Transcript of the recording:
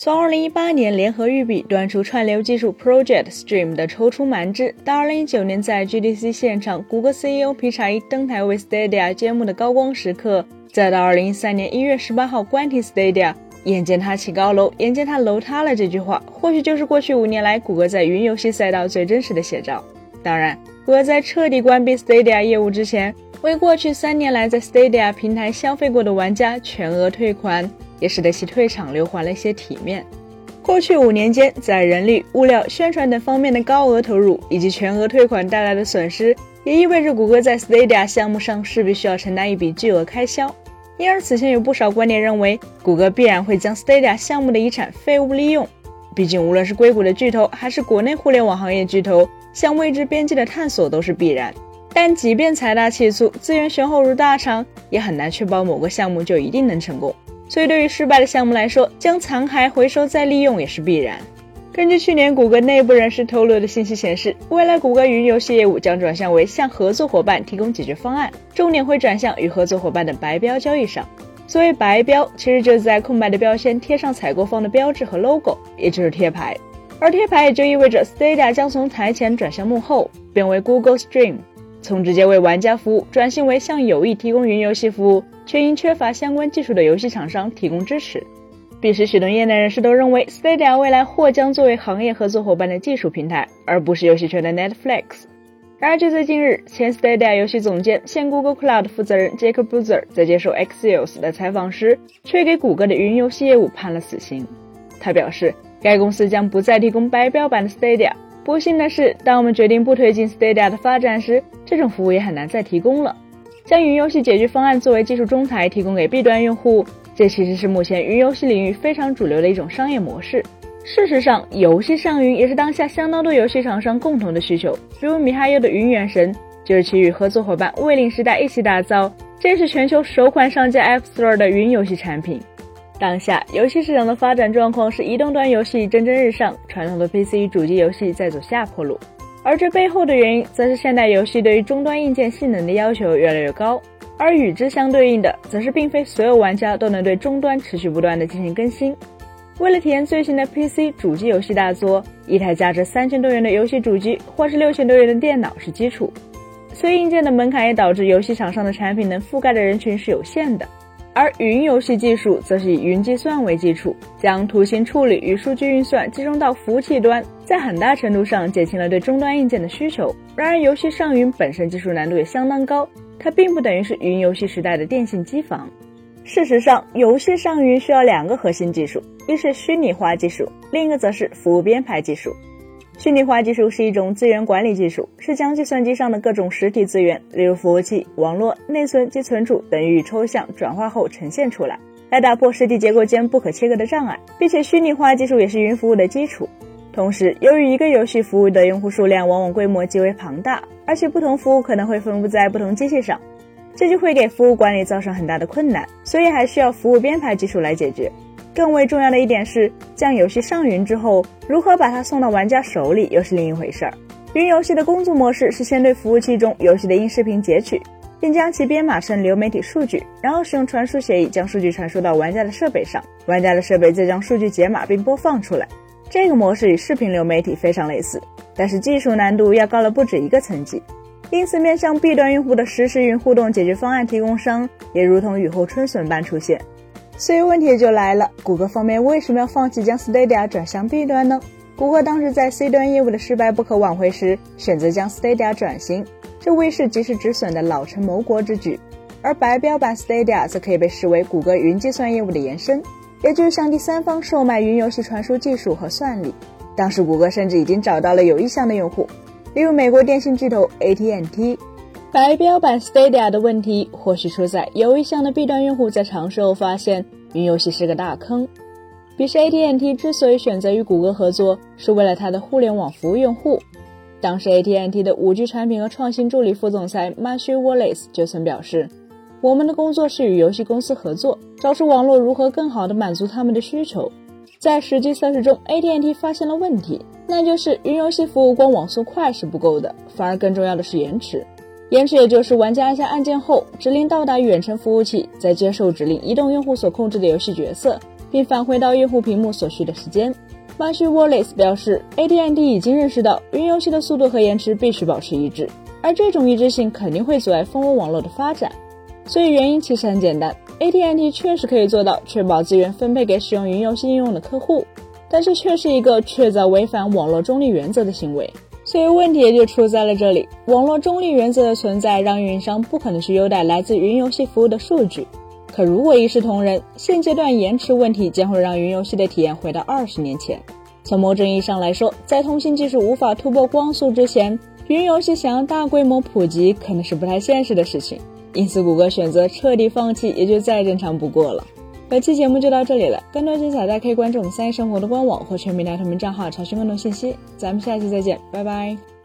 从2018年联合育碧端出串流技术 Project Stream 的踌躇满志，到2019年在 GDC 现场，谷歌 CEO 皮查伊登台为 Stadia 揭幕的高光时刻，再到2013年1月18号关停 Stadia，眼见他起高楼，眼见他楼塌了这句话，或许就是过去五年来谷歌在云游戏赛道最真实的写照。当然，谷歌在彻底关闭 Stadia 业务之前，为过去三年来在 Stadia 平台消费过的玩家全额退款。也使得其退场留还了一些体面。过去五年间，在人力、物料、宣传等方面的高额投入以及全额退款带来的损失，也意味着谷歌在 Stadia 项目上势必需要承担一笔巨额开销。因而，此前有不少观点认为，谷歌必然会将 Stadia 项目的遗产废物利用。毕竟，无论是硅谷的巨头，还是国内互联网行业巨头，向未知边际的探索都是必然。但即便财大气粗、资源雄厚如大厂，也很难确保某个项目就一定能成功。所以，对于失败的项目来说，将残骸回收再利用也是必然。根据去年谷歌内部人士透露的信息显示，未来谷歌云游戏业务将转向为向合作伙伴提供解决方案，重点会转向与合作伙伴的白标交易上。所谓白标，其实就是在空白的标签贴上采购方的标志和 logo，也就是贴牌。而贴牌也就意味着 Stadia 将从台前转向幕后，变为 Google Stream。从直接为玩家服务转型为向有意提供云游戏服务却因缺乏相关技术的游戏厂商提供支持。彼时，许多业内人士都认为，Stadia 未来或将作为行业合作伙伴的技术平台，而不是游戏圈的 Netflix。然而，就在近日，前 Stadia 游戏总监、现 Google Cloud 负责人 Jacob b u z e r 在接受 Axios 的采访时，却给谷歌的云游戏业务判了死刑。他表示，该公司将不再提供白标版的 Stadia。不幸的是，当我们决定不推进 Stadia 的发展时，这种服务也很难再提供了。将云游戏解决方案作为技术中台提供给 B 端用户，这其实是目前云游戏领域非常主流的一种商业模式。事实上，游戏上云也是当下相当多游戏厂商共同的需求。比如米哈游的云原神，就是其与合作伙伴卫领时代一起打造，这是全球首款上架 App Store 的云游戏产品。当下游戏市场的发展状况是移动端游戏蒸蒸日上，传统的 PC 与主机游戏在走下坡路。而这背后的原因，则是现代游戏对于终端硬件性能的要求越来越高，而与之相对应的，则是并非所有玩家都能对终端持续不断的进行更新。为了体验最新的 PC 主机游戏大作，一台价值三千多元的游戏主机或是六千多元的电脑是基础，所以硬件的门槛也导致游戏厂商的产品能覆盖的人群是有限的。而云游戏技术则是以云计算为基础，将图形处理与数据运算集中到服务器端，在很大程度上减轻了对终端硬件的需求。然而，游戏上云本身技术难度也相当高，它并不等于是云游戏时代的电信机房。事实上，游戏上云需要两个核心技术，一是虚拟化技术，另一个则是服务编排技术。虚拟化技术是一种资源管理技术，是将计算机上的各种实体资源，例如服务器、网络、内存及存储等予以抽象转化后呈现出来，来打破实体结构间不可切割的障碍，并且虚拟化技术也是云服务的基础。同时，由于一个游戏服务的用户数量往往规模极为庞大，而且不同服务可能会分布在不同机器上，这就会给服务管理造成很大的困难，所以还需要服务编排技术来解决。更为重要的一点是，将游戏上云之后，如何把它送到玩家手里又是另一回事儿。云游戏的工作模式是先对服务器中游戏的音视频截取，并将其编码成流媒体数据，然后使用传输协议将数据传输到玩家的设备上，玩家的设备再将数据解码并播放出来。这个模式与视频流媒体非常类似，但是技术难度要高了不止一个层级。因此，面向 B 端用户的实时云互动解决方案提供商也如同雨后春笋般出现。所以问题就来了，谷歌方面为什么要放弃将 Stadia 转向 B 端呢？谷歌当时在 C 端业务的失败不可挽回时，选择将 Stadia 转型，这未是及时止损的老成谋国之举。而白标版 Stadia 则可以被视为谷歌云计算业务的延伸，也就是向第三方售卖云游戏传输技术和算力。当时谷歌甚至已经找到了有意向的用户，例如美国电信巨头 AT&T。白标版 Stadia 的问题或许出在有一项的 B 端用户在尝试后发现云游戏是个大坑。彼时 AT&T 之所以选择与谷歌合作，是为了它的互联网服务用户。当时 AT&T 的 5G 产品和创新助理副总裁 Matthew Wallace 就曾表示：“我们的工作是与游戏公司合作，找出网络如何更好地满足他们的需求。”在实际测试中，AT&T 发现了问题，那就是云游戏服务光网速快是不够的，反而更重要的是延迟。延迟也就是玩家按下按键后，指令到达远程服务器，再接受指令移动用户所控制的游戏角色，并返回到用户屏幕所需的时间。马逊 Wallace 表示，AT&T 已经认识到云游戏的速度和延迟必须保持一致，而这种一致性肯定会阻碍蜂窝网络的发展。所以原因其实很简单，AT&T 确实可以做到确保资源分配给使用云游戏应用的客户，但是却是一个确凿违反网络中立原则的行为。所以问题也就出在了这里，网络中立原则的存在让运营商不可能去优待来自云游戏服务的数据。可如果一视同仁，现阶段延迟问题将会让云游戏的体验回到二十年前。从某种意义上来说，在通信技术无法突破光速之前，云游戏想要大规模普及可能是不太现实的事情。因此，谷歌选择彻底放弃也就再正常不过了。本期节目就到这里了，更多精彩大家可以关注我们三一生活的官网或全民大同名账号查询更多信息。咱们下期再见，拜拜。